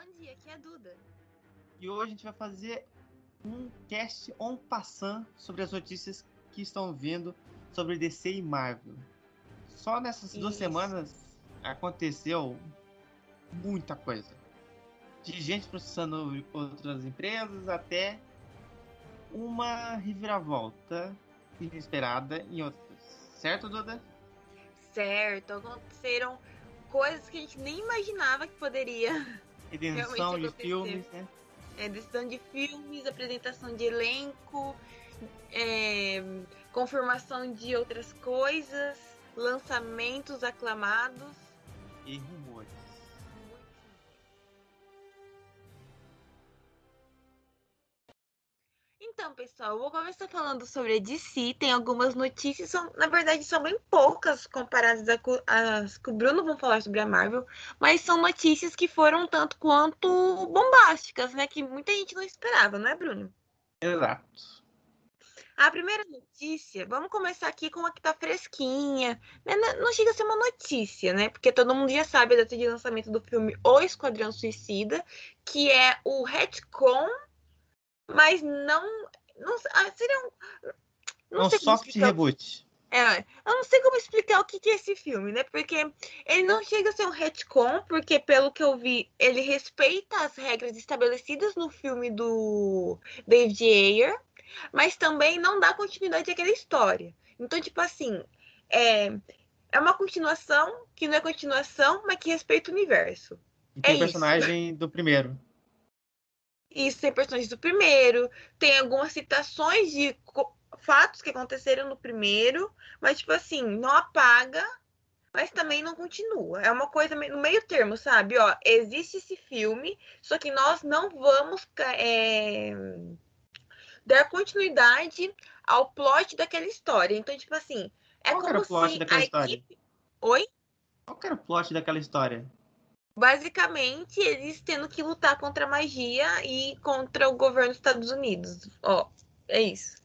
Bom dia, aqui é a Duda. E hoje a gente vai fazer um cast on passant sobre as notícias que estão vindo sobre DC e Marvel. Só nessas duas Isso. semanas aconteceu muita coisa. De gente processando outras empresas até uma reviravolta inesperada em outras. Certo, Duda? Certo, aconteceram coisas que a gente nem imaginava que poderia. Redenção Realmente de filmes, né? É, decisão de filmes, apresentação de elenco, é, confirmação de outras coisas, lançamentos aclamados. E rumores. Então, pessoal, eu vou começar falando sobre a DC. Tem algumas notícias, são, na verdade, são bem poucas comparadas a co- às que o Bruno vão falar sobre a Marvel, mas são notícias que foram tanto quanto bombásticas, né? Que muita gente não esperava, não é, Bruno? Exato. A primeira notícia, vamos começar aqui com uma que tá fresquinha. né? Não não chega a ser uma notícia, né? Porque todo mundo já sabe a data de lançamento do filme O Esquadrão Suicida, que é o retcon, mas não. Não ah, seria um. Não um sei como soft reboot. É, eu não sei como explicar o que que é esse filme, né? Porque ele não chega a ser um retcon, porque pelo que eu vi, ele respeita as regras estabelecidas no filme do David Ayer, mas também não dá continuidade àquela história. Então, tipo assim, é, é uma continuação que não é continuação, mas que respeita o universo. E tem É isso. personagem do primeiro. Isso tem personagens do primeiro, tem algumas citações de fatos que aconteceram no primeiro, mas, tipo assim, não apaga, mas também não continua. É uma coisa no meio termo, sabe? Ó, existe esse filme, só que nós não vamos é, dar continuidade ao plot daquela história. Então, tipo assim, é Qual que era como o plot se daquela a história? equipe. Oi? Qual era o plot daquela história? Basicamente, eles tendo que lutar contra a magia e contra o governo dos Estados Unidos. Ó, é isso.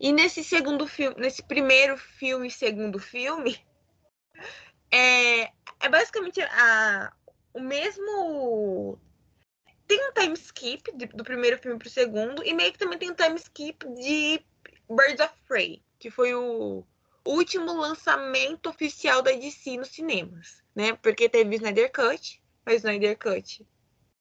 E nesse segundo filme, nesse primeiro filme e segundo filme, é, é basicamente a, o mesmo. Tem um time skip de- do primeiro filme pro segundo, e meio que também tem um time skip de Birds of Prey, que foi o último lançamento oficial da DC nos cinemas, né? Porque teve Snyder Cut, mas Snyder Cut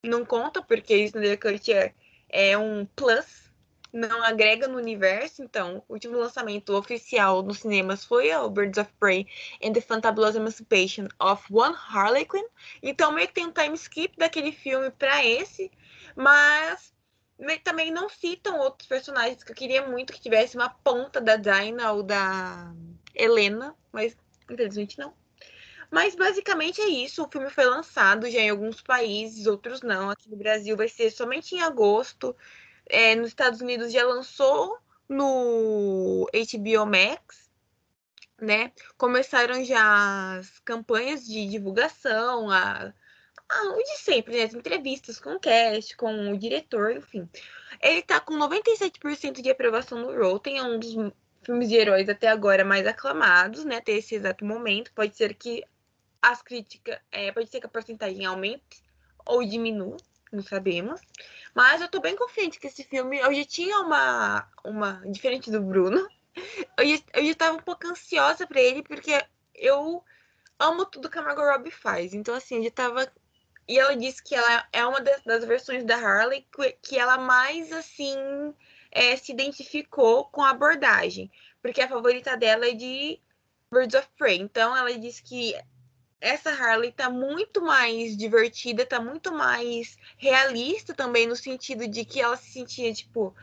não conta, porque Snyder Cut é, é um plus, não agrega no universo. Então, o último lançamento oficial nos cinemas foi o Birds of Prey and the Fantabulous Emancipation of One Harley Quinn. Então, meio que tem um time skip daquele filme para esse, mas também não citam outros personagens que eu queria muito que tivesse uma ponta da Dinah ou da Helena, mas infelizmente não. Mas basicamente é isso. O filme foi lançado já em alguns países, outros não. Aqui no Brasil vai ser somente em agosto. É, nos Estados Unidos já lançou no HBO Max, né? Começaram já as campanhas de divulgação, a, a- o de sempre, né? As entrevistas com o cast, com o diretor, enfim. Ele tá com 97% de aprovação no Rotten, é um dos filmes de heróis até agora mais aclamados, né? Até esse exato momento. Pode ser que as críticas, é, pode ser que a porcentagem aumente ou diminua, não sabemos. Mas eu tô bem confiante que esse filme, eu já tinha uma, uma diferente do Bruno, eu já, eu já tava um pouco ansiosa pra ele, porque eu amo tudo que a Margot Robbie faz. Então, assim, eu já tava. E ela disse que ela é uma das, das versões da Harley que, que ela mais, assim, é, se identificou com a abordagem. Porque a favorita dela é de Birds of Prey. Então, ela disse que essa Harley tá muito mais divertida, tá muito mais realista também, no sentido de que ela se sentia, tipo,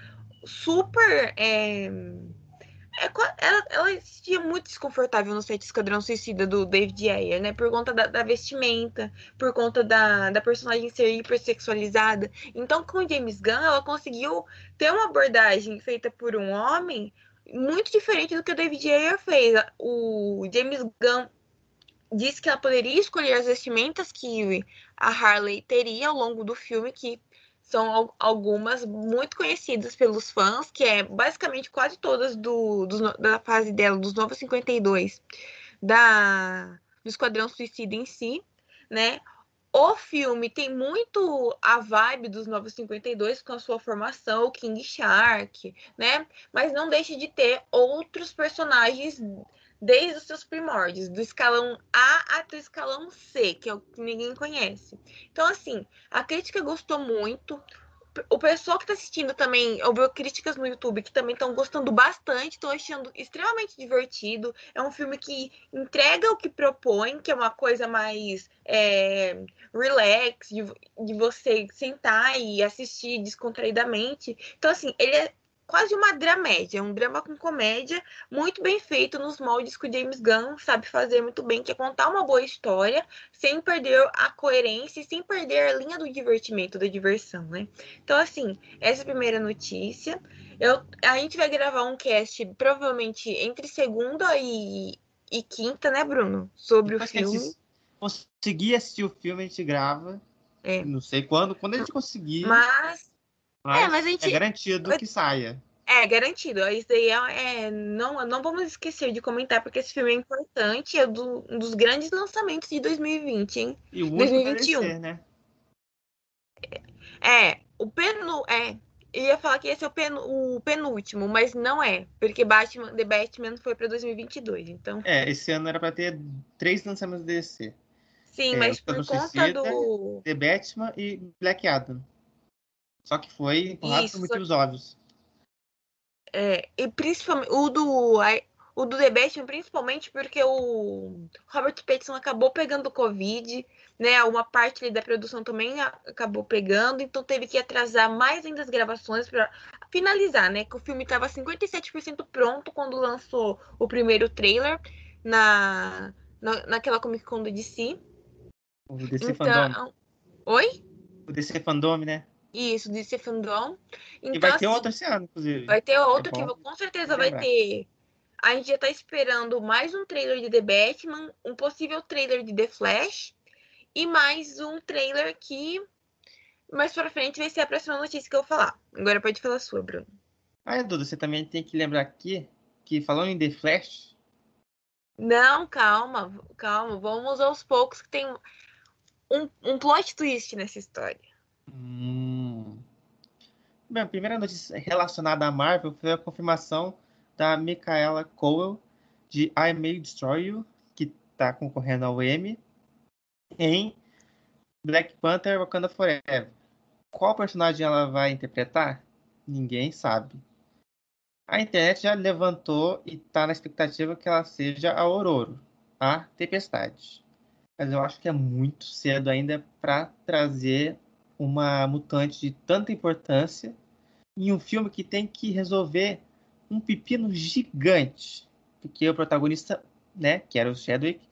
super. é, ela, ela se sentia muito desconfortável no set Esquadrão Suicida do David Ayer, né? Por conta da, da vestimenta, por conta da, da personagem ser hipersexualizada. Então, com James Gunn, ela conseguiu ter uma abordagem feita por um homem muito diferente do que o David Ayer fez. O James Gunn disse que ela poderia escolher as vestimentas que a Harley teria ao longo do filme, que são al- algumas muito conhecidas pelos fãs, que é basicamente quase todas do, no- da fase dela, dos Novos 52, da, do Esquadrão Suicida em si, né? o filme tem muito a vibe dos Novos 52 com a sua formação, o King Shark, né? Mas não deixa de ter outros personagens desde os seus primórdios, do escalão A até o escalão C, que é o que ninguém conhece. Então, assim, a crítica gostou muito o pessoal que está assistindo também, ouviu críticas no YouTube que também estão gostando bastante, estão achando extremamente divertido. É um filme que entrega o que propõe, que é uma coisa mais é, relax, de, de você sentar e assistir descontraidamente. Então, assim, ele é quase uma dramédia, um drama com comédia, muito bem feito nos moldes que o James Gunn sabe fazer muito bem, que é contar uma boa história, sem perder a coerência e sem perder a linha do divertimento, da diversão, né? Então, assim, essa é a primeira notícia. Eu, a gente vai gravar um cast provavelmente entre segunda e, e quinta, né, Bruno? Sobre Depois o filme. Conseguir assistir o filme, a gente grava. É. Não sei quando, quando a gente conseguir. Mas mas, é, mas gente... é garantido que saia. É, garantido. Isso daí é, é, não, não vamos esquecer de comentar, porque esse filme é importante, é do, um dos grandes lançamentos de 2020, hein? E o 2021. Ser, né? É, o penu, é, eu ia falar que esse é o, pen, o penúltimo, mas não é, porque Batman, The Batman foi para 2022, então. É, esse ano era para ter três lançamentos DC. Sim, é, mas por conta Suicida, do The Batman e Black Adam. Só que foi empurrado Isso. por motivos óbvios. É, e principalmente o do, o do The Batman, principalmente porque o Robert Pattinson acabou pegando Covid, né? Uma parte da produção também acabou pegando, então teve que atrasar mais ainda as gravações para finalizar, né? Que o filme estava 57% pronto quando lançou o primeiro trailer na, na naquela Comic Con do DC. O DC então, Fandom. Oi? O DC Fandom, né? Isso, DC Fandom. Então, e vai ter assim, outro esse ano, inclusive. Vai ter outro é que com certeza vai ter. A gente já tá esperando mais um trailer de The Batman, um possível trailer de The Flash e mais um trailer que mais pra frente vai ser a próxima notícia que eu vou falar. Agora pode falar sua, Bruno. Ah, Duda, você também tem que lembrar aqui que falando em The Flash. Não, calma, calma. Vamos aos poucos que tem um, um plot twist nessa história. Hum. Bem, a primeira notícia relacionada à Marvel foi a confirmação da Micaela Cowell de I May Destroy You, que está concorrendo ao Emmy, em Black Panther Wakanda Forever. Qual personagem ela vai interpretar? Ninguém sabe. A internet já levantou e está na expectativa que ela seja a Ororo, a Tempestade. Mas eu acho que é muito cedo ainda para trazer uma mutante de tanta importância em um filme que tem que resolver um pepino gigante. Porque o protagonista, né, que era o Chadwick,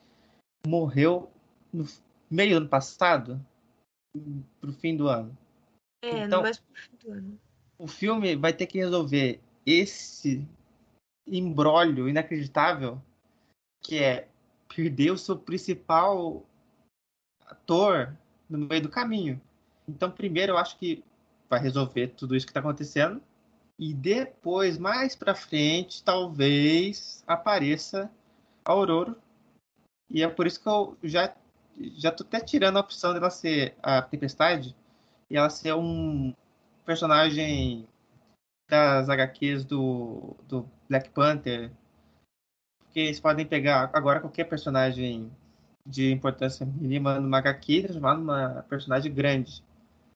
morreu no meio do ano passado, pro fim do ano. É, então, não pro fim do ano. O filme vai ter que resolver esse embrólio inacreditável que é perder o seu principal ator no meio do caminho. Então, primeiro, eu acho que vai resolver tudo isso que está acontecendo. E depois, mais para frente, talvez apareça a Aurora. E é por isso que eu já já tô até tirando a opção dela ser a Tempestade e ela ser um personagem das HQs do, do Black Panther. Porque eles podem pegar agora qualquer personagem de importância mínima numa HQ e transformar numa personagem grande.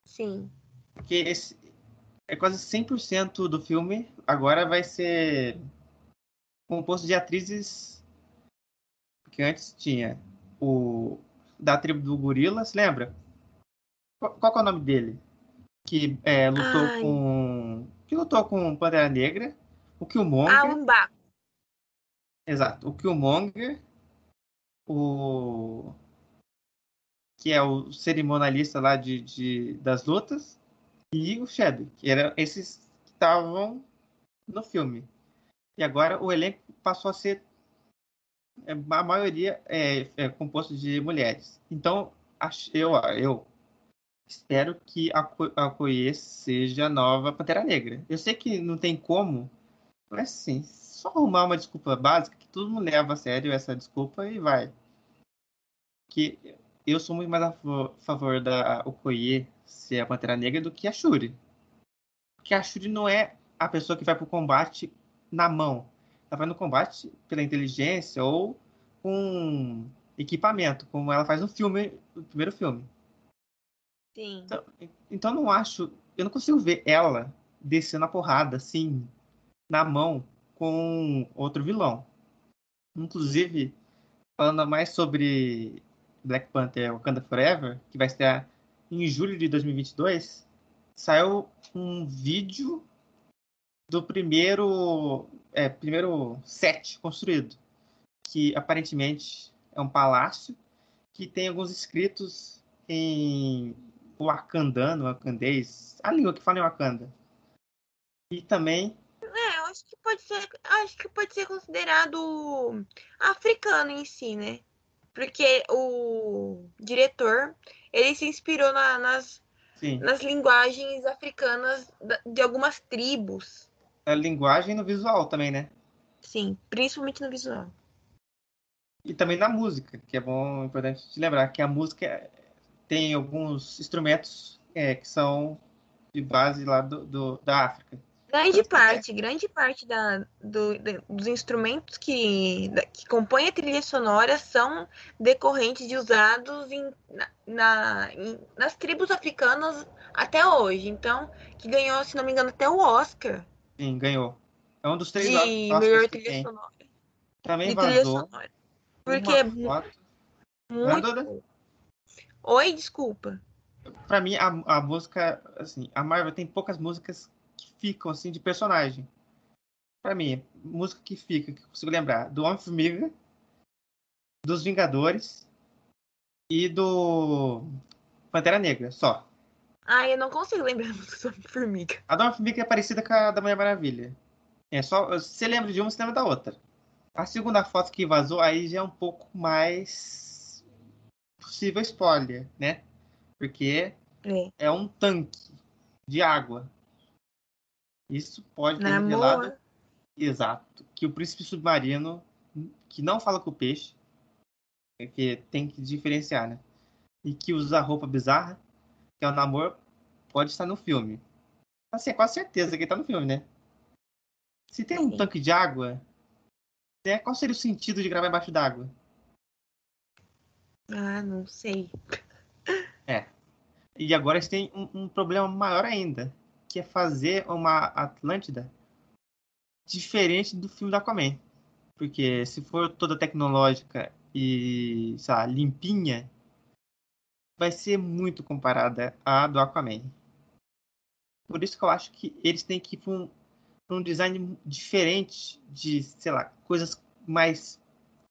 Sim. Porque esse é quase 100% do filme agora vai ser composto de atrizes que antes tinha o da tribo do gorila, se lembra? Qual, qual é o nome dele? Que é, lutou Ai. com que lutou com Pantera Negra, o Killmonger. Ah, um Exato, o Killmonger, o que é o cerimonialista lá de, de das lutas, e o Shadow, que eram esses que estavam no filme. E agora o elenco passou a ser é, a maioria é, é composto de mulheres. Então, eu, eu espero que a, a Koye seja a nova Pantera Negra. Eu sei que não tem como, mas sim, só arrumar uma desculpa básica que todo mundo leva a sério essa desculpa e vai. Que eu sou muito mais a favor da Okoye ser a Pantera Negra do que a Shuri. Porque a Shuri não é a pessoa que vai pro combate na mão. Ela vai no combate pela inteligência ou com equipamento, como ela faz no filme, no primeiro filme. Sim. Então, então não acho, eu não consigo ver ela descendo a porrada assim na mão com outro vilão. Inclusive, falando mais sobre Black Panther Wakanda Forever, que vai estar em julho de 2022, saiu um vídeo do primeiro, é, primeiro set construído, que aparentemente é um palácio que tem alguns escritos em wakandano, wakandês, a língua que fala em Wakanda. E também é, acho que pode ser, acho que pode ser considerado africano em si, né? Porque o diretor, ele se inspirou na, nas, nas linguagens africanas de algumas tribos. A linguagem no visual também, né? Sim, principalmente no visual. E também na música, que é bom, importante te lembrar que a música tem alguns instrumentos é, que são de base lá do, do da África. Grande parte, grande parte da, do, dos instrumentos que, da, que compõem a trilha sonora são decorrentes de usados em, na, em, nas tribos africanas até hoje. Então, que ganhou, se não me engano, até o Oscar. Sim, ganhou. É um dos três de Oscars melhor trilha tem. sonora. Também de vazou. Porque é muito. muito... Oi, desculpa. Pra mim, a, a música, assim, a Marvel tem poucas músicas ficam, assim, de personagem. Para mim, música que fica, que eu consigo lembrar, do Homem-Formiga, dos Vingadores e do Pantera Negra, só. Ah, eu não consigo lembrar do Homem-Formiga. A do Homem-Formiga é parecida com a da Mulher Maravilha. É só, você lembra de uma, você lembra da outra. A segunda foto que vazou aí já é um pouco mais possível spoiler, né? Porque é, é um tanque de água. Isso pode ter Namor. revelado exato que o príncipe submarino que não fala com o peixe, é que tem que diferenciar, né? E que usa roupa bizarra, que é o namoro, pode estar no filme. Assim, é quase certeza que está no filme, né? Se tem um Sim. tanque de água, né, qual seria o sentido de gravar embaixo d'água? Ah, não sei. É. E agora eles têm um, um problema maior ainda que é fazer uma Atlântida diferente do filme do Aquaman. Porque se for toda tecnológica e, sei limpinha, vai ser muito comparada à do Aquaman. Por isso que eu acho que eles têm que ir para um, um design diferente de, sei lá, coisas mais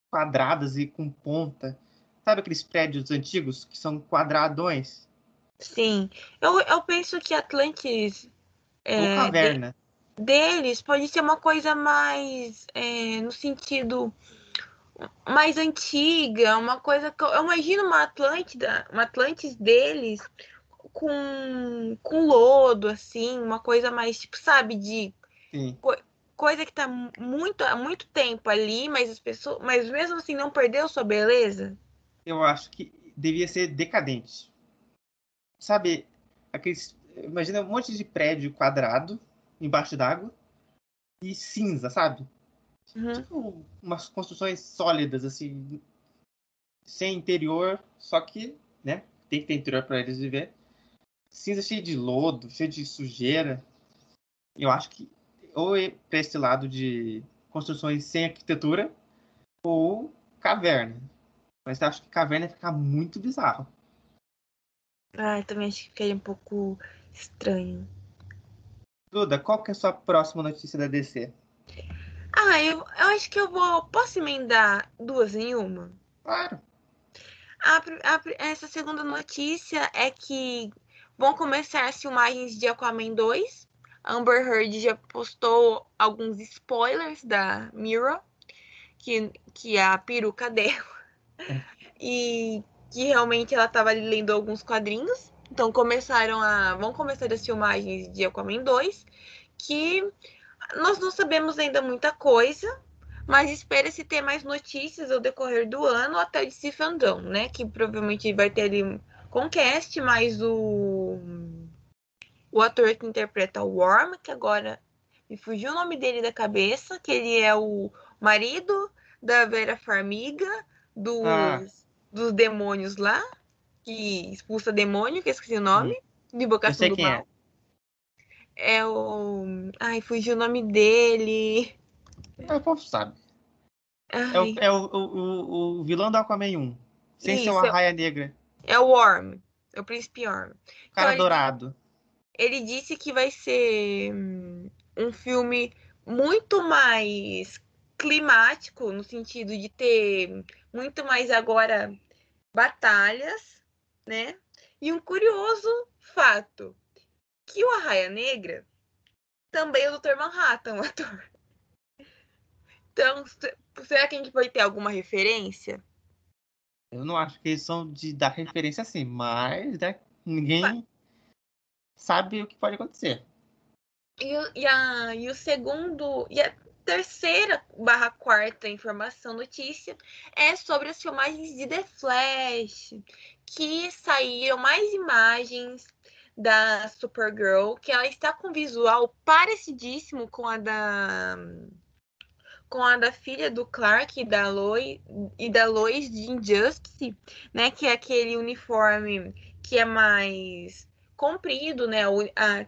quadradas e com ponta. Sabe aqueles prédios antigos que são quadradões? Sim. Eu, eu penso que Atlantis. É, Ou caverna. De, deles pode ser uma coisa mais. É, no sentido. Mais antiga, uma coisa que. Eu imagino uma Atlântida, uma Atlantis deles com, com lodo, assim, uma coisa mais, tipo, sabe, de. Co coisa que tá muito, há muito tempo ali, mas as pessoas. Mas mesmo assim não perdeu sua beleza? Eu acho que devia ser decadente sabe, aqueles. Imagina um monte de prédio quadrado embaixo d'água e cinza, sabe? Uhum. Tipo umas construções sólidas, assim, sem interior, só que, né? Tem que ter interior para eles viver. Cinza cheio de lodo, cheio de sujeira. Eu acho que ou é para esse lado de construções sem arquitetura ou caverna. Mas eu acho que caverna ia ficar muito bizarro. Ah, também acho que ficaria um pouco estranho. Duda, qual que é a sua próxima notícia da DC? Ah, eu, eu acho que eu vou. Posso emendar duas em uma? Claro. A, a, essa segunda notícia é que vão começar as filmagens de Aquaman 2. Amber Heard já postou alguns spoilers da Mira, que, que é a peruca dela. É. E que realmente ela estava lendo alguns quadrinhos. Então começaram a. Vão começar as filmagens de Aquaman 2, que nós não sabemos ainda muita coisa, mas espera-se ter mais notícias ao decorrer do ano até de Cifandão, né? Que provavelmente vai ter ali com cast, mais o o ator que interpreta o Worm, que agora me fugiu o nome dele da cabeça, que ele é o marido da Vera Farmiga, dos, ah. Dos demônios lá, que expulsa demônio, que eu esqueci o nome, hum. de Bocação do Mal. É. é o. Ai, fugiu o nome dele. É, o povo sabe. É, o, é o, o, o, vilão do Aquaman 1. Sem Isso, ser uma raia negra. É o Worm. É o príncipe Worm. Cara então, dourado. Ele, ele disse que vai ser hum, um filme muito mais climático, no sentido de ter muito mais agora batalhas, né? E um curioso fato, que o Arraia Negra também é o Dr. Manhattan, o ator. Então, será que a gente vai ter alguma referência? Eu não acho que eles são de dar referência assim, mas né, ninguém sabe o que pode acontecer. E, e, a, e o segundo. E a terceira barra quarta informação, notícia, é sobre as filmagens de The Flash, que saíram mais imagens da Supergirl, que ela está com visual parecidíssimo com a da com a da filha do Clark e da Lois, e da Lois de Injustice, né, que é aquele uniforme que é mais comprido, né,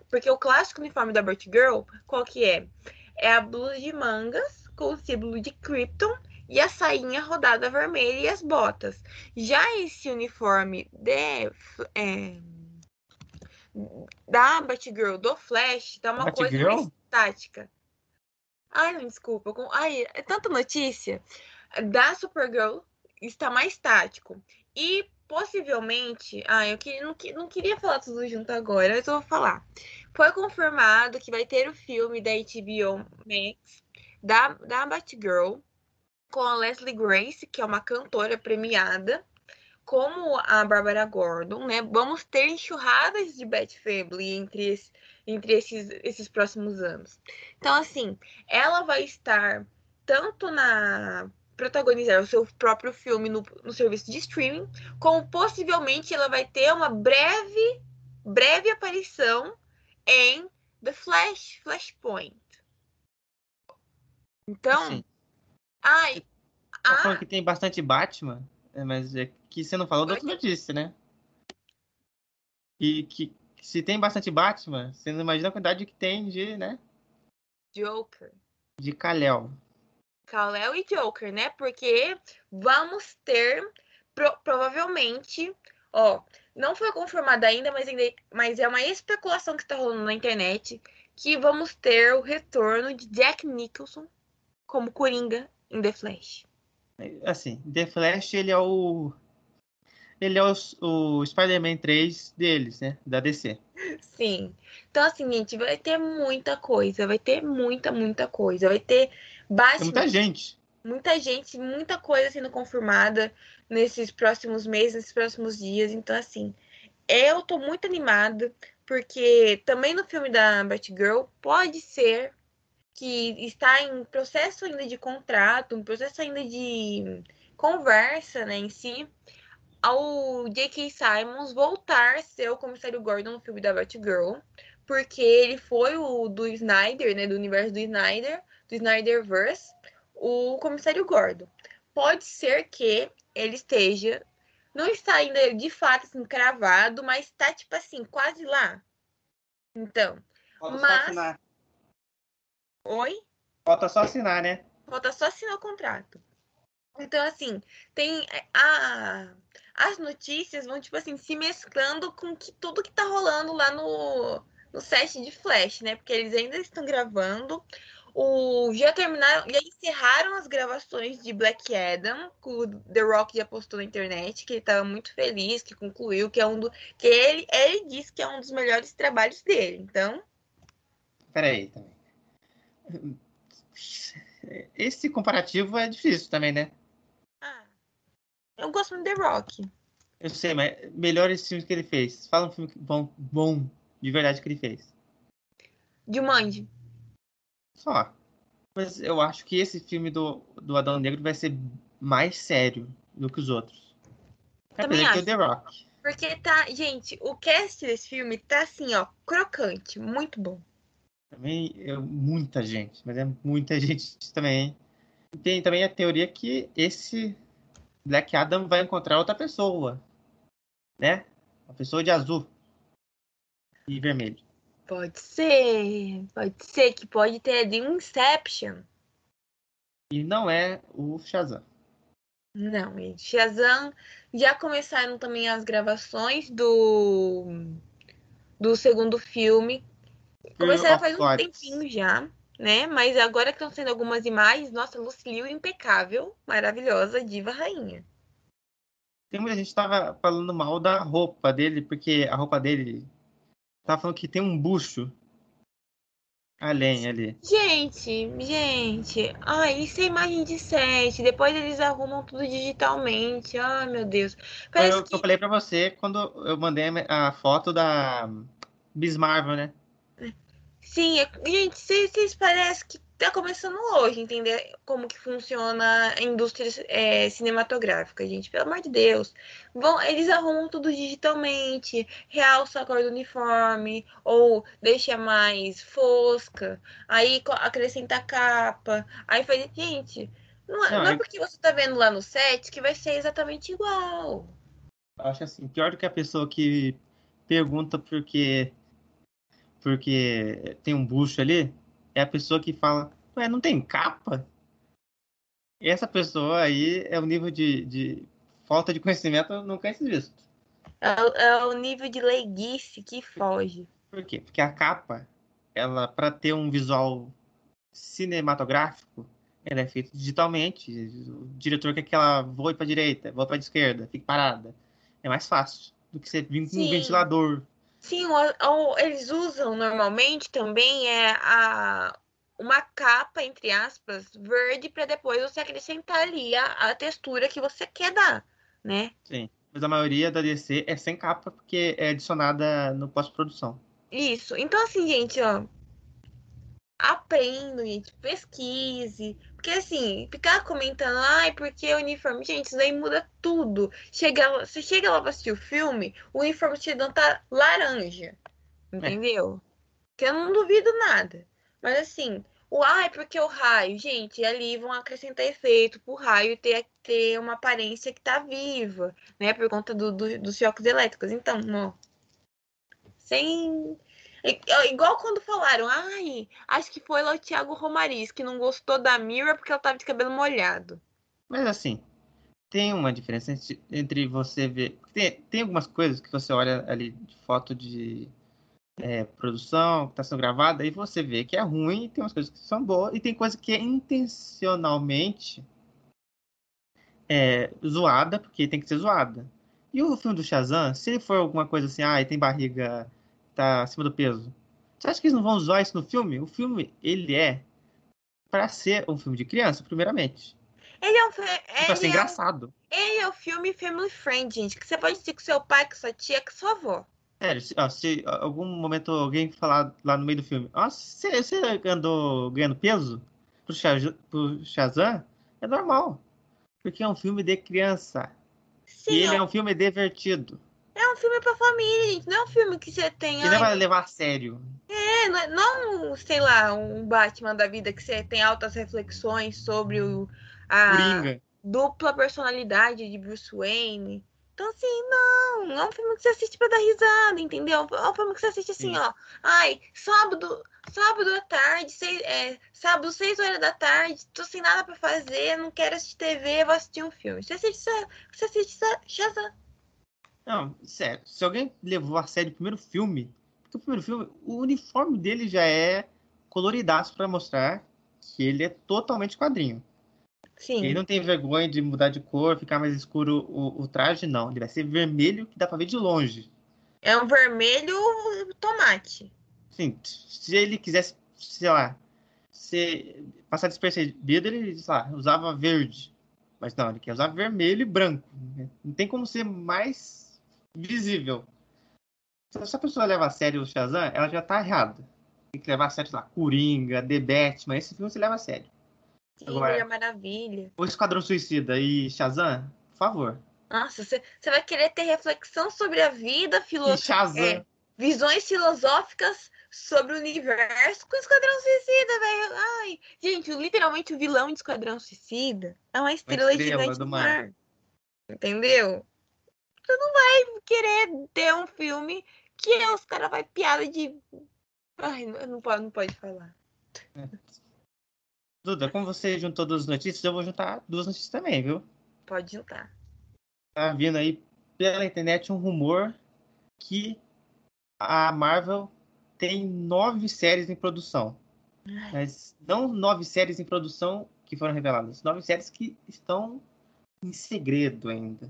porque o clássico uniforme da Batgirl, qual que é? É a blusa de mangas com o símbolo de Krypton e a sainha rodada vermelha e as botas. Já esse uniforme de, é, da Batgirl do Flash tá uma Batgirl? coisa mais estática. Ai, não, desculpa. Ai, é tanta notícia. Da Supergirl está mais tático. E possivelmente. Ai, eu que, não, não queria falar tudo junto agora, mas eu vou falar. Foi confirmado que vai ter o filme da HBO Max da, da Batgirl com a Leslie Grace, que é uma cantora premiada, como a Barbara Gordon, né? Vamos ter enxurradas de Bat Family entre entre esses, esses próximos anos. Então, assim, ela vai estar tanto na protagonizar o seu próprio filme no, no serviço de streaming, como possivelmente ela vai ter uma breve, breve aparição em The Flash, Flashpoint. Então, Sim. ai, tá falando que tem bastante Batman, é, mas é que você não falou da outra notícia, né? E que se tem bastante Batman, você não imagina a quantidade que tem de, né? Joker. De Kal-El. Kal-El e Joker, né? Porque vamos ter, pro, provavelmente, ó, não foi confirmado ainda, mas, ainda, mas é uma especulação que está rolando na internet, que vamos ter o retorno de Jack Nicholson como Coringa em The Flash. Assim, The Flash, ele é o ele é o, o Spider-Man 3 deles, né? Da DC. Sim. Então, assim, gente, vai ter muita coisa. Vai ter muita, muita coisa. Vai ter bastante. Muita gente. Muita gente, muita coisa sendo confirmada nesses próximos meses, nesses próximos dias. Então, assim, eu tô muito animada, porque também no filme da Batgirl pode ser que está em processo ainda de contrato, um processo ainda de conversa, né, em si ao J.K. Simons voltar a ser o comissário Gordon no filme da Batgirl, porque ele foi o do Snyder, né, do universo do Snyder, do Snyderverse, o comissário Gordon. Pode ser que ele esteja, não está ainda de fato assim, cravado, mas está tipo assim, quase lá. Então, Falta mas... só assinar. Oi? Falta só assinar, né? Falta só assinar o contrato. Então, assim, tem a, as notícias vão, tipo assim, se mesclando com que, tudo que tá rolando lá no, no set de Flash, né? Porque eles ainda estão gravando. O, já terminaram, já encerraram as gravações de Black Adam, que o The Rock já postou na internet, que ele estava muito feliz, que concluiu, que é um do. que ele, ele disse que é um dos melhores trabalhos dele. Então. Peraí também. Esse comparativo é difícil também, né? Eu gosto do The Rock. Eu sei, mas melhores filmes que ele fez. Fala um filme bom, bom de verdade que ele fez. Jumanji. Só. Mas eu acho que esse filme do, do Adão Negro vai ser mais sério do que os outros. Também acho. The Rock. Porque tá, gente, o cast desse filme tá assim, ó, crocante, muito bom. Também é muita gente, mas é muita gente também. Tem também a teoria que esse Black Adam vai encontrar outra pessoa, né? Uma pessoa de azul e vermelho. Pode ser, pode ser que pode ter um Inception. E não é o Shazam. Não, gente. Shazam já começaram também as gravações do do segundo filme. Começaram faz um tempinho já, né? Mas agora que estão sendo algumas imagens, nossa, Lucy Liu impecável, maravilhosa, diva rainha. Tem muita gente que tava falando mal da roupa dele, porque a roupa dele tava falando que tem um bucho além ali. Gente, gente, ai, isso é imagem de set. Depois eles arrumam tudo digitalmente. Ai, meu Deus. Parece o que que eu falei pra você quando eu mandei a foto da Miss Marvel, né? Sim, é- gente, vocês vocês parecem que tá começando hoje, entender como que funciona a indústria é, cinematográfica, gente. Pelo amor de Deus. Vão, eles arrumam tudo digitalmente, realça a cor do uniforme, ou deixa mais fosca, aí acrescenta capa, aí faz. Gente, não é, Não, não é porque você tá vendo lá no set que vai ser exatamente igual. Acho assim, pior do que a pessoa que pergunta porque porque tem um bucho ali, é a pessoa que fala, ué, não tem capa? E essa pessoa aí é o nível de, de falta de conhecimento nunca antes visto. É, o- é o nível de leiguice que foge. Por quê? Porque a capa, ela, para ter um visual cinematográfico, ela é feita digitalmente. O diretor quer que ela voe para direita, voe para esquerda, fique parada. É mais fácil do que você vir com um ventilador. Sim, o- o- eles usam normalmente também é a, uma capa, entre aspas, verde para depois você acrescentar ali a, a textura que você quer dar, né? Sim. Mas a maioria da DC é sem capa porque é adicionada no pós-produção. Isso. Então, assim, gente, ó. Aprenda, gente. Pesquise. Porque, assim, ficar comentando, ai, porque o uniforme. Gente, isso daí muda tudo. Chega, você chega lá pra assistir o filme, o uniforme dão tá laranja. Entendeu? Que eu não duvido nada. Mas, assim, o ai, porque o raio. Gente, ali vão acrescentar efeito pro raio ter, ter uma aparência que tá viva, né? Por conta do, do- dos choques elétricos. Então, ó. Sem. Igual quando falaram, ai, acho que foi lá o Thiago Romariz que não gostou da Mira porque ela tava de cabelo molhado. Mas assim, tem uma diferença entre- você ver. Tem, tem algumas coisas que você olha ali de foto de é, produção, que está sendo gravada, e você vê que é ruim, tem umas coisas que são boas, e tem coisa que é intencionalmente é, zoada, porque tem que ser zoada. E o filme do Shazam, se ele for alguma coisa assim, ah, tem barriga, tá acima do peso, você acha que eles não vão zoar isso no filme? O filme, ele é para ser um filme de criança, primeiramente. Ele é um, fi- E pra ser ele é um, engraçado. ele é um filme family friend, gente. Que você pode assistir com seu pai, com sua tia, com sua avó. Sério, se, ó, se ó, algum momento alguém falar lá no meio do filme, ó, você, você andou ganhando peso pro, Shaz- pro Shazam, é normal. Porque é um filme de criança. Sim, e ele é é um filme divertido. É um filme pra família, gente. Não é um filme que você tem. E não ai, vai levar a sério. É, não, é- não, sei lá, um Batman da vida que você tem altas reflexões sobre o, a Coringa. dupla personalidade de Bruce Wayne. Então, assim, não, é um filme que você assiste pra dar risada, entendeu? É um filme que você assiste assim, Sim. ó. Ai, sábado, sábado à tarde, seis, é, sábado, seis horas da tarde, tô sem nada pra fazer, não quero assistir TV, vou assistir um filme. Você assiste, você assiste Shazam. Não, sério. Se alguém levou a sério o primeiro filme, porque o primeiro filme, o uniforme dele já é coloridaço pra mostrar que ele é totalmente quadrinho. Sim. Ele não tem vergonha de mudar de cor, ficar mais escuro o, o traje, não. Ele vai ser vermelho que dá pra ver de longe. É um vermelho tomate. Sim, se ele quisesse, sei lá, se passar despercebido, ele, sei lá, usava verde. Mas não, ele quer usar vermelho e branco. Não tem como ser mais visível. Se essa pessoa leva a sério o Shazam, ela já tá errada. tem que levar a sério, sei lá, Coringa, The Batman, esse filme você leva a sério. Sim, Agora, Maravilha. O Esquadrão Suicida e Shazam, por favor. Nossa, você, vai querer ter reflexão sobre a vida, filo... Shazam. É, visões filosóficas sobre o universo com o Esquadrão Suicida, velho. Ai, gente, literalmente o vilão de Esquadrão Suicida é uma estrela, uma estrela gigante do mar. mar. Entendeu? Você não vai querer ter um filme que os caras vai piada de. Ai, não pode, não pode falar. Duda, como você juntou duas notícias, eu vou juntar duas notícias também, viu? Pode juntar. Tá vindo aí pela internet um rumor que a Marvel tem nove séries em produção. Mas não nove séries em produção que foram reveladas, nove séries que estão em segredo ainda.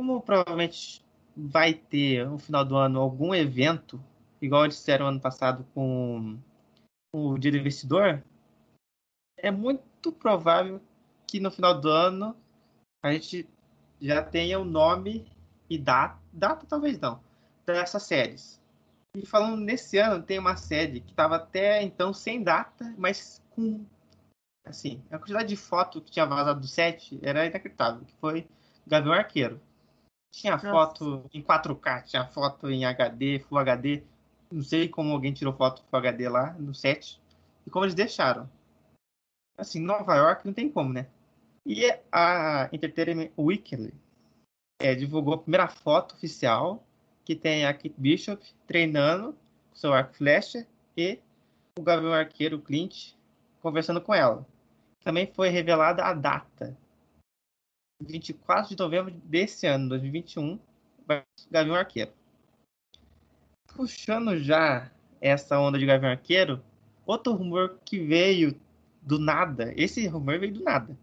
Como provavelmente vai ter no final do ano algum evento, igual disseram ano passado com o Dia do Investidor, é muito provável que no final do ano a gente já tenha o nome e data, data talvez não, dessas séries. E falando nesse ano, tem uma série que estava até então sem data, mas com. Assim, a quantidade de foto que tinha vazado do set era inacreditável, que foi Gavião Arqueiro. Tinha Nossa. foto em 4K, tinha foto em HD, Full HD. Não sei como alguém tirou foto Full HD lá no set. E como eles deixaram. Assim, Nova York não tem como, né? E a Entertainment Weekly é, divulgou a primeira foto oficial que tem a Kate Bishop treinando com seu arco flecha e o Gavião Arqueiro Clint conversando com ela. Também foi revelada a data. 24 de novembro desse ano, 2021, Gavião Arqueiro. Puxando já essa onda de Gavião Arqueiro, outro rumor que veio do nada, esse rumor veio do nada,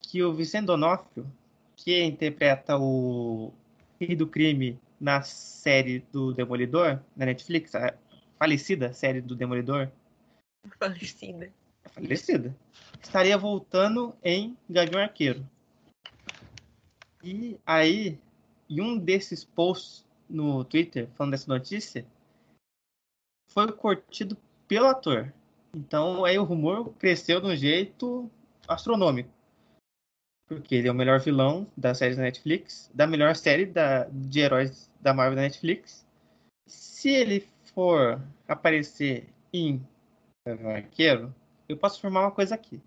que o Vicente Donofrio, que interpreta o rei do crime na série do Demolidor, na Netflix, a falecida série do Demolidor. Falecida. Falecida. Estaria voltando em Gavião Arqueiro. E aí, em um desses posts no Twitter falando dessa notícia, foi curtido pelo ator. Então aí o rumor cresceu de um jeito astronômico porque ele é o melhor vilão da série da Netflix, da melhor série da, de heróis da Marvel da Netflix. Se ele for aparecer em Arqueiro, eu posso formar uma coisa aqui.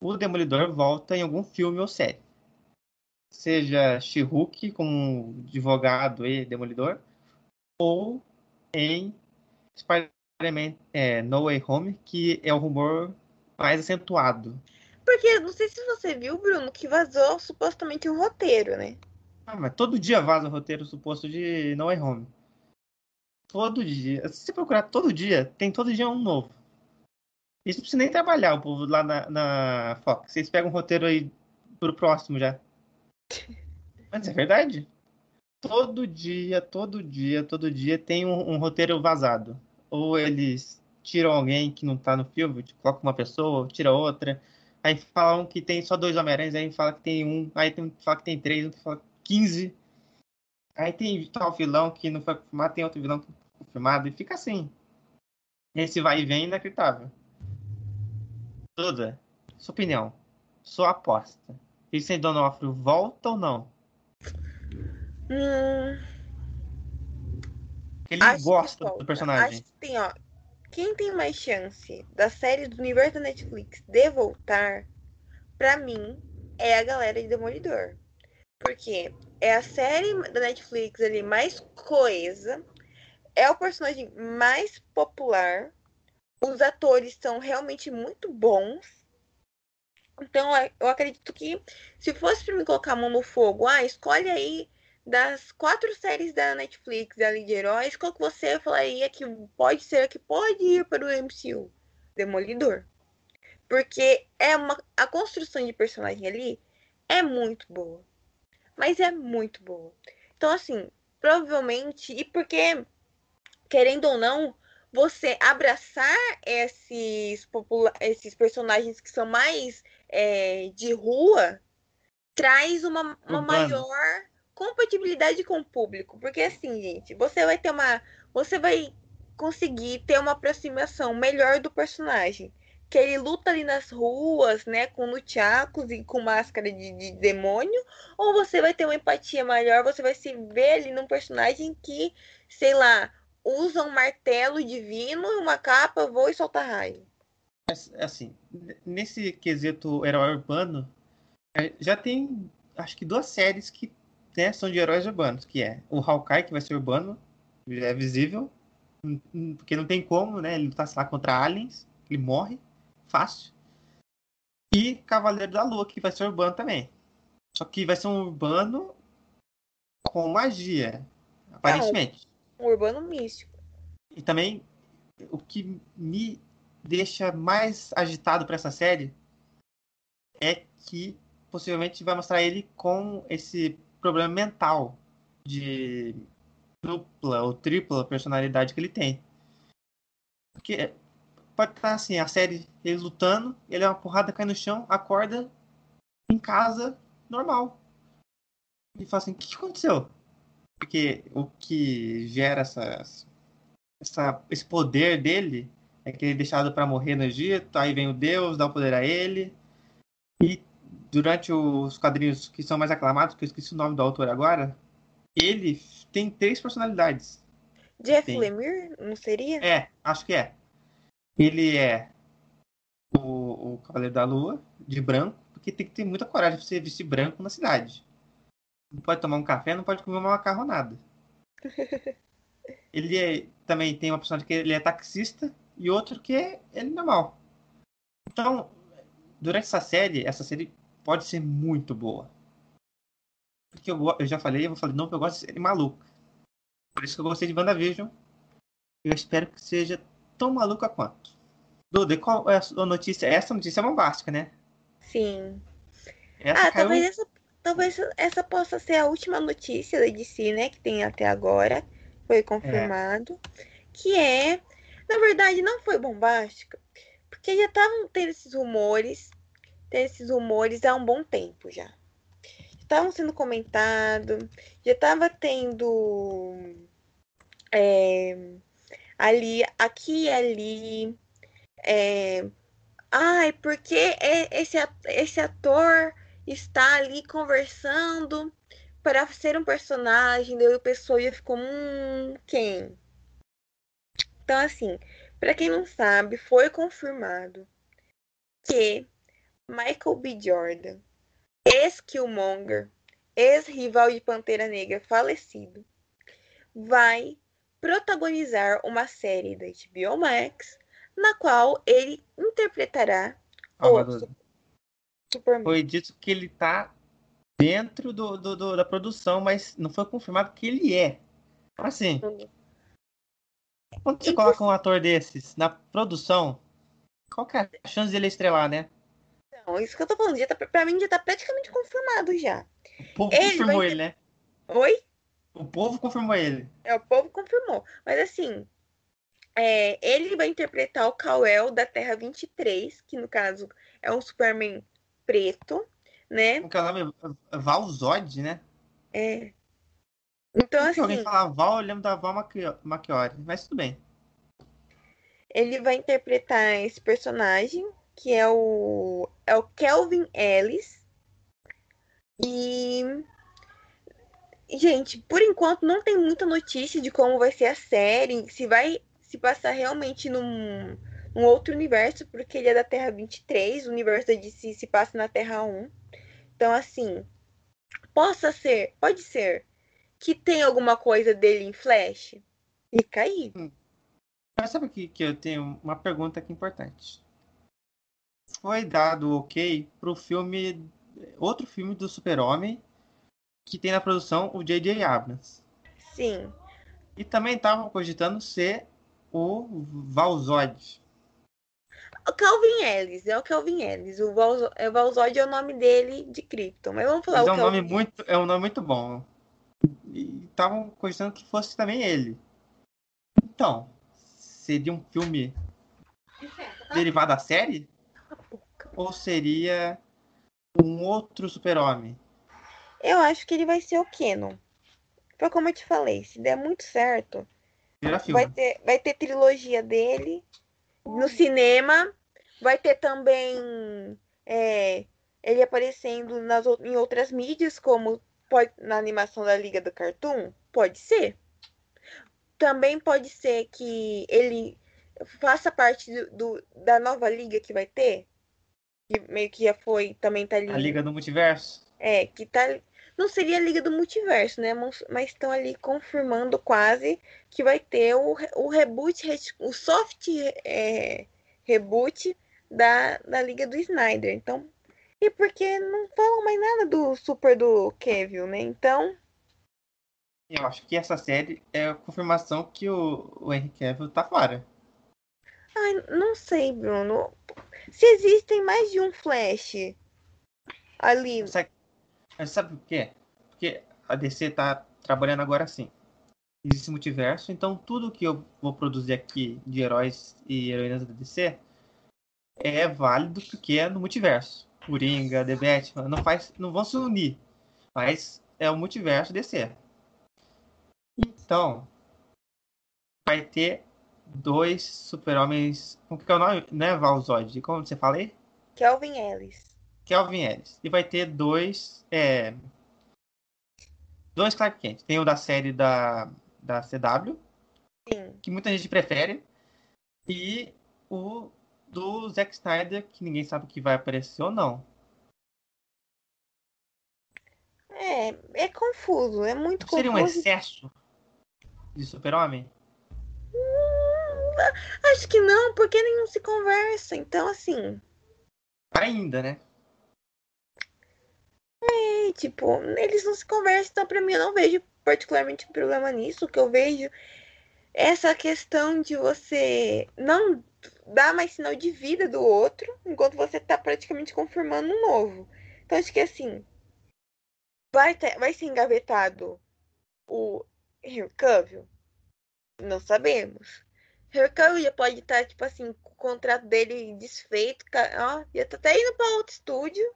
O Demolidor volta em algum filme ou série. Seja She-Hulk como advogado e Demolidor, ou em Spider-Man é, No Way Home, que é o rumor mais acentuado porque não sei se você viu, Bruno, que vazou supostamente um roteiro, né? Ah, mas todo dia vaza o roteiro suposto de No Way Home. Todo dia. Se você procurar todo dia, tem todo dia um novo. Isso não precisa nem trabalhar o povo lá na, na Fox. Vocês pegam um roteiro aí pro próximo já. Mas é verdade. Todo dia, todo dia, todo dia tem um, um roteiro vazado. Ou eles tiram alguém que não tá no filme, colocam uma pessoa, tira outra Aí falam que tem só dois Homem-Aranhas, aí fala que tem um, aí tem, fala que tem três, outro fala quinze. Aí tem tal vilão que não foi confirmado, tem outro vilão que foi confirmado, e fica assim. Esse vai e vem inacreditável. Duda, sua opinião, sua aposta. Vincent Donofrio volta ou não? Hum... Ele Acho gosta do personagem. Acho que tem, ó quem tem mais chance da série do universo da Netflix de voltar, para mim, é a galera de Demolidor. Porque é a série da Netflix ali mais coesa, é o personagem mais popular, os atores são realmente muito bons. Então, eu acredito que se fosse para me colocar a mão no fogo, ah, escolhe aí das quatro séries da Netflix ali de heróis, qual que você falaria que pode ser que pode ir para o MCU? Demolidor. Porque é uma a construção de personagem ali é muito boa. Mas é muito boa. Então assim, provavelmente e porque querendo ou não, você abraçar esses esses personagens que são mais é, de rua traz uma, uma maior compatibilidade com o público. Porque assim, gente, você vai ter uma. Você vai conseguir ter uma aproximação melhor do personagem. Que ele luta ali nas ruas, né, com nunchakus e com máscara de, de demônio, ou você vai ter uma empatia maior, você vai se ver ali num personagem que, sei lá, usa um martelo divino, uma capa, voa e solta raio. Assim, nesse quesito herói urbano, é, já tem acho que duas séries que né, são de heróis urbanos, que é o Hawkeye, que vai ser urbano, já é visível, porque não tem como, né? Ele lutar, sei lá, contra aliens, ele morre fácil. E Cavaleiro da Lua, que vai ser urbano também. Só que vai ser um urbano com magia, aparentemente. Um urbano místico. E também o que me deixa mais agitado para essa série é que possivelmente vai mostrar ele com esse problema mental de dupla ou tripla personalidade que ele tem. Porque pode estar assim, a série ele lutando, ele é uma porrada, cai no chão, acorda em casa, normal. E fala assim, o que aconteceu? Porque o que gera essa, essa, esse poder dele é que ele é deixado para morrer no Egito, aí vem o Deus, dá o poder a ele. E durante os quadrinhos que são mais aclamados, que eu esqueci o nome do autor agora, ele tem três personalidades. Jeff tem. Lemire, não seria? É, acho que é. Ele é o, o Cavaleiro da Lua, de branco, porque tem que ter muita coragem pra você vestir branco na cidade. Não pode tomar um café, não pode comer uma macarronada. ele é, também tem uma personagem que ele é taxista e outro que é ele normal. Então, durante essa série, essa série pode ser muito boa. Porque eu, eu já falei, eu vou falar de novo, eu gosto de série maluca. Por isso que eu gostei de WandaVision. Eu espero que seja tão maluca quanto. Duda, qual é a notícia? Essa notícia é bombástica, né? Sim. Essa ah, caiu... talvez, essa, talvez essa possa ser a última notícia da DC, né? Que tem até agora. Foi confirmado. É. Que é. Na verdade, não foi bombástica. Porque já estavam tendo esses rumores tem esses rumores há um bom tempo já. Estavam sendo comentados, já estava tendo é, ali, aqui e ali. É, ai, porque esse, esse ator está ali conversando para ser um personagem, daí o pessoal ia ficou, hum, quem? Então, assim, para quem não sabe, foi confirmado que Michael B. Jordan, ex-Killmonger, ex-rival de Pantera Negra falecido, vai protagonizar uma série da HBO Max na qual ele interpretará o Superman. Foi dito que ele está dentro do, do, do, da produção, mas não foi confirmado que ele é. Assim, quando você coloca um ator desses na produção, qual que é a chance de ele estrelar, né? Não, isso que eu tô falando, já tá, pra mim já tá praticamente confirmado já. O povo ele confirmou vai... ele, né? Oi? O povo confirmou ele. É, o povo confirmou. Mas assim, é, ele vai interpretar o Kal-El da Terra 23, que no caso é um Superman preto, né? O que é o nome? Valzod, né? É. Então, assim. Se alguém falar Val, eu lembro da Val Machiori, mas tudo bem. Ele vai interpretar esse personagem, que é o, é o Kelvin Ellis. E. Gente, por enquanto não tem muita notícia de como vai ser a série, se vai se passar realmente num, num outro universo, porque ele é da Terra 23, o universo da DC se passa na Terra 1. Então, assim, possa ser, pode ser, que tem alguma coisa dele em Flash. Fica aí. Hum. Mas sabe que, que eu tenho uma pergunta aqui importante foi dado ok pro filme. Outro filme do Super-Homem que tem na produção o J.J. Abrams. Sim. E também estavam cogitando ser o Valzod. O Calvin Ellis, é o Calvin Ellis. O é, Valzod é o nome dele de Krypton. Mas vamos falar Mas o é um Calvin nome muito É um nome muito bom. E estavam cogitando que fosse também ele. Então, seria um filme derivado da série? Ou seria um outro super-homem? Eu acho que ele vai ser o Kenon. Foi como eu te falei, se der muito certo. Vai ter, vai ter trilogia dele no cinema. Vai ter também é, ele aparecendo nas, em outras mídias, como pode, na animação da Liga do Cartoon. Pode ser. Também pode ser que ele faça parte do, do, da nova liga que vai ter. Que meio que já foi, também tá ali. A Liga do Multiverso. É, que tá. Não seria a Liga do Multiverso, né? Mas estão ali confirmando quase que vai ter o, o reboot, o soft é, reboot da, da Liga do Snyder. Então. E porque não falam mais nada do super do Kevin, né? Então. Eu acho que essa série é a confirmação que o, o Henry Cavill tá fora. Ai, não sei, Bruno. Se existem mais de um Flash ali. Sabe, sabe por quê? Porque a DC tá trabalhando agora assim. Existe multiverso, então tudo que eu vou produzir aqui de heróis e heroínas da DC é válido porque é no multiverso. Coringa, The Batman, não, faz, não vão se unir, mas é o multiverso DC. Então, vai ter dois super-homens. Como que é o nome? Não é Valzod? Como você fala aí? Kelvin Ellis. Kelvin Ellis. E vai ter dois. É, dois Clark Kent. Tem o da série da, da CW. Sim. Que muita gente prefere. E o do Zack Snyder, que ninguém sabe que vai aparecer ou não. É, é confuso, é muito Seria confuso. um excesso de super-homem? Hum, acho que não, porque nenhum se conversa. Então, assim. Ainda, né? Tipo, eles não se conversam, então pra mim eu não vejo particularmente problema nisso. O que eu vejo é essa questão de você não dar mais sinal de vida do outro, enquanto você tá praticamente confirmando um novo. Então acho que assim. Vai, ter, vai ser engavetado o Cavill? Não sabemos. Cavill já pode estar, tipo assim, o contrato dele desfeito, ó, já tá até indo para outro estúdio.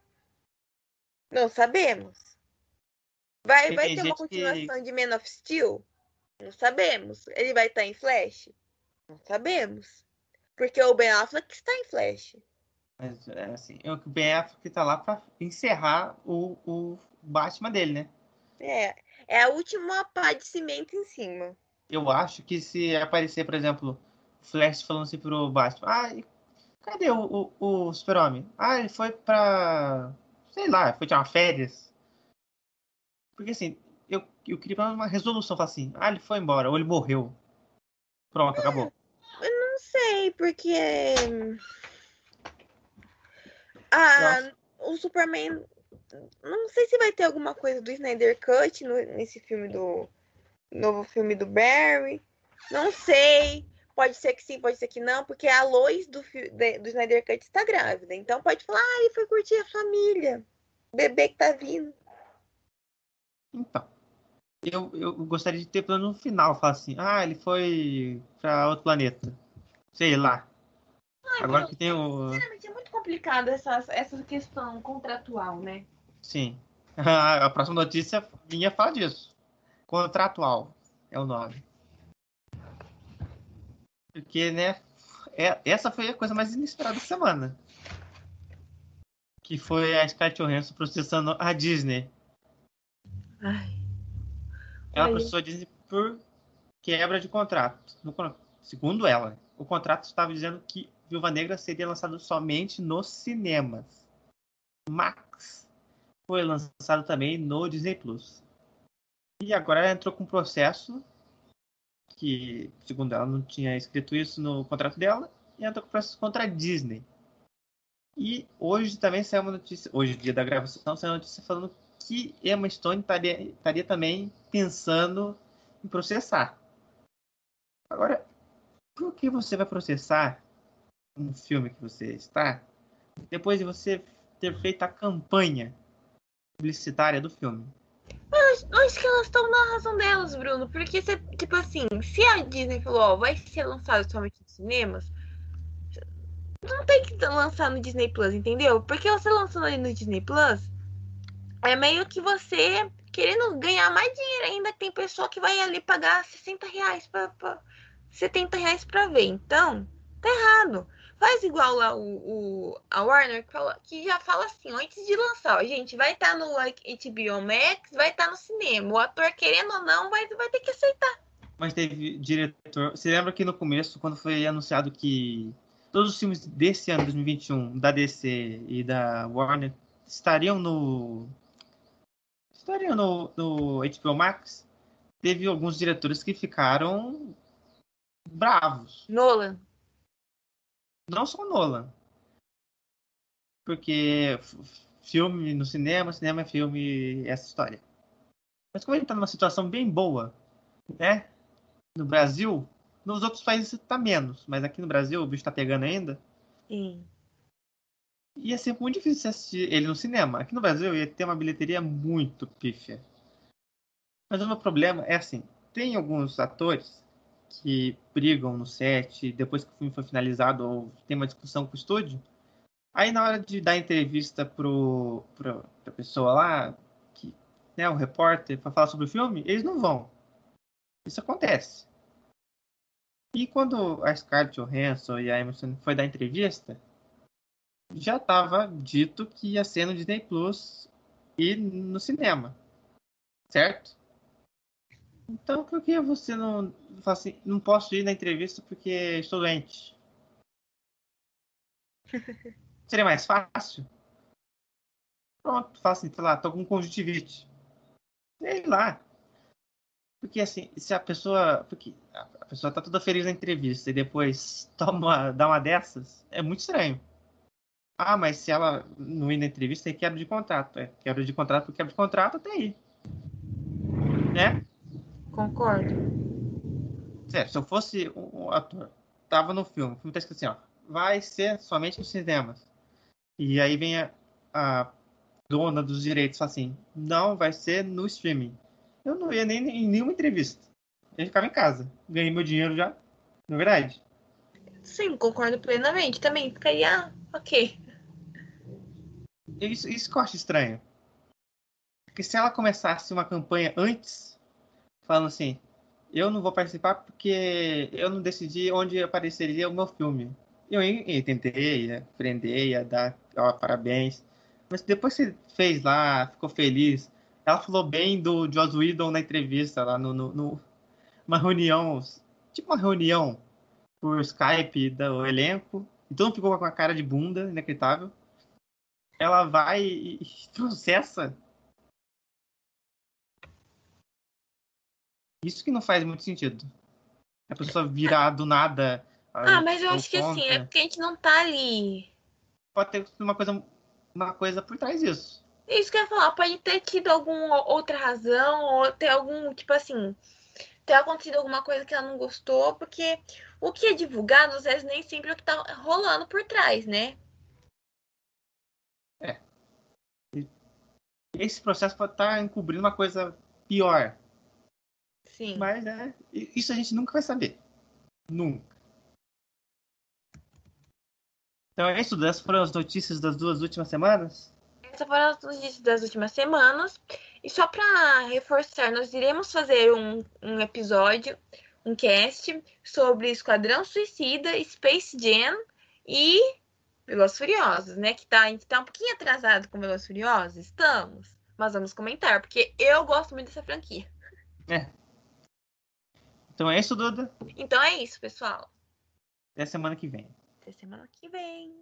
Não sabemos. Vai, vai ter uma continuação que... de Man of Steel? Não sabemos. Ele vai estar em Flash? Não sabemos. Porque o Ben Affleck está em Flash. Mas, é assim, o Ben Affleck está lá para encerrar o, o Batman dele, né? É, é a última pá de cimento em cima. Eu acho que se aparecer, por exemplo, Flash falando assim pro Batman, ah, cadê o, o, o Super-Homem? Ah, ele foi pra. Sei lá, foi tirar férias. Porque assim, eu, eu queria uma resolução, falar assim, ah, ele foi embora, ou ele morreu. Pronto, acabou. Eu não sei, porque. Ah, o Superman não sei se vai ter alguma coisa do Snyder Cut no, nesse filme do. Novo filme do Barry. Não sei. Pode ser que sim, pode ser que não, porque a Lois do, do Snyder Cut está grávida. Então pode falar, ah, ele foi curtir a família. O bebê que tá vindo. Então. Eu, eu gostaria de ter plano no final, falar assim, ah, ele foi para outro planeta. Sei lá. Ai, Agora meu, que tem o. Sinceramente, é muito complicado essa, essa questão contratual, né? Sim. A próxima notícia vinha falar disso. Contratual é o nome. Porque, né? É, essa foi a coisa mais inesperada da semana. Que foi a Scarlett Johansson processando a Disney. Ai. Ela processou a Disney por quebra de contrato. No, segundo ela, o contrato estava dizendo que Viúva Negra seria lançado somente nos cinemas. Max foi lançado também no Disney Plus. E agora ela entrou com um processo que, segundo ela, não tinha escrito isso no contrato dela, e entrou com processo contra a Disney. E hoje também saiu uma notícia, hoje, dia da gravação, saiu uma notícia falando que Emma Stone estaria, estaria também pensando em processar. Agora, por que você vai processar um filme que você está depois de você ter feito a campanha publicitária do filme. Eu acho que elas estão na razão delas, Bruno. Porque, se, tipo assim, se a Disney falou, ó, vai ser lançado somente nos cinemas, não tem que lançar no Disney Plus, entendeu? Porque você lançando ali no Disney Plus, é meio que você querendo ganhar mais dinheiro ainda. Tem pessoa que vai ali pagar 60 reais pra, pra, 70 reais pra ver. Então, tá errado. Faz igual lá o, o a Warner, que, fala, que, já fala assim, antes de lançar, ó, gente, vai estar tá no HBO Max, vai estar tá no cinema. O ator, querendo ou não, vai, vai ter que aceitar. Mas teve diretor. Você lembra que no começo, quando foi anunciado que todos os filmes desse ano, 2021, da DC e da Warner, estariam no. estariam no, no HBO Max? Teve alguns diretores que ficaram bravos. Nolan. Não só Nolan. Porque filme no cinema, cinema é filme, essa história. Mas como ele está numa situação bem boa, né? No Brasil, nos outros países está menos, mas aqui no Brasil o bicho está pegando ainda. Sim. Ia ser muito difícil assistir ele no cinema. Aqui no Brasil ia ter uma bilheteria muito pífia. Mas o meu problema é assim: tem alguns atores que brigam no set depois que o filme foi finalizado ou tem uma discussão com o estúdio. Aí na hora de dar entrevista pro, pro, pra pessoa lá, que, né, o repórter, para falar sobre o filme, eles não vão. Isso acontece. E quando a Scarlett Johansson e a Emerson foi dar entrevista, já estava dito que ia ser no Disney Plus e no cinema. Certo? Então por que você não fala assim, não posso ir na entrevista porque estou doente? Seria mais fácil? Pronto, fala assim, sei lá, tô com conjuntivite. Sei lá. Porque assim, se a pessoa. Porque a pessoa tá toda feliz na entrevista e depois toma, dá uma dessas, é muito estranho. Ah, mas se ela não ir na entrevista, é quebra de contrato. É quebra de contrato quebra de contrato até aí. Né? Concordo. Se eu fosse um ator, tava no filme, o filme tá escrito assim, ó, vai ser somente nos cinemas. E aí vem a, a dona dos direitos assim, não, vai ser no streaming. Eu não ia nem em nenhuma entrevista. Eu ficava em casa. Ganhei meu dinheiro já. Não é verdade? Sim, concordo plenamente. Também ficaria ok. Isso, isso que eu acho estranho. Porque se ela começasse uma campanha antes falando assim: eu não vou participar porque eu não decidi onde apareceria o meu filme. Eu, eu tentei, ia aprender, ia dar ó, parabéns. Mas depois que fez lá, ficou feliz. Ela falou bem do Joss Whedon na entrevista lá no, no, no uma reunião, tipo uma reunião por Skype do elenco. Então ficou com a cara de bunda, inacreditável. Ela vai e processa Isso que não faz muito sentido. A pessoa virar do nada. Ah, mas eu acho que contra. assim, é porque a gente não tá ali. Pode ter uma coisa, uma coisa por trás disso. Isso que eu ia falar, pode ter tido alguma outra razão, ou ter algum, tipo assim, ter acontecido alguma coisa que ela não gostou, porque o que é divulgado, às vezes, nem sempre é o que tá rolando por trás, né? É. Esse processo pode estar tá encobrindo uma coisa pior. Sim. Mas é, isso a gente nunca vai saber. Nunca. Então é isso, essas foram as notícias das duas últimas semanas? Essas foram as notícias das últimas semanas. E só para reforçar, nós iremos fazer um, um episódio, um cast, sobre Esquadrão Suicida, Space Jam e Velozes Furiosos, né? Que tá, a gente tá um pouquinho atrasado com Velozes Furiosos, estamos. Mas vamos comentar, porque eu gosto muito dessa franquia. É, então é isso, Duda? Então é isso, pessoal. Até semana que vem. Até semana que vem.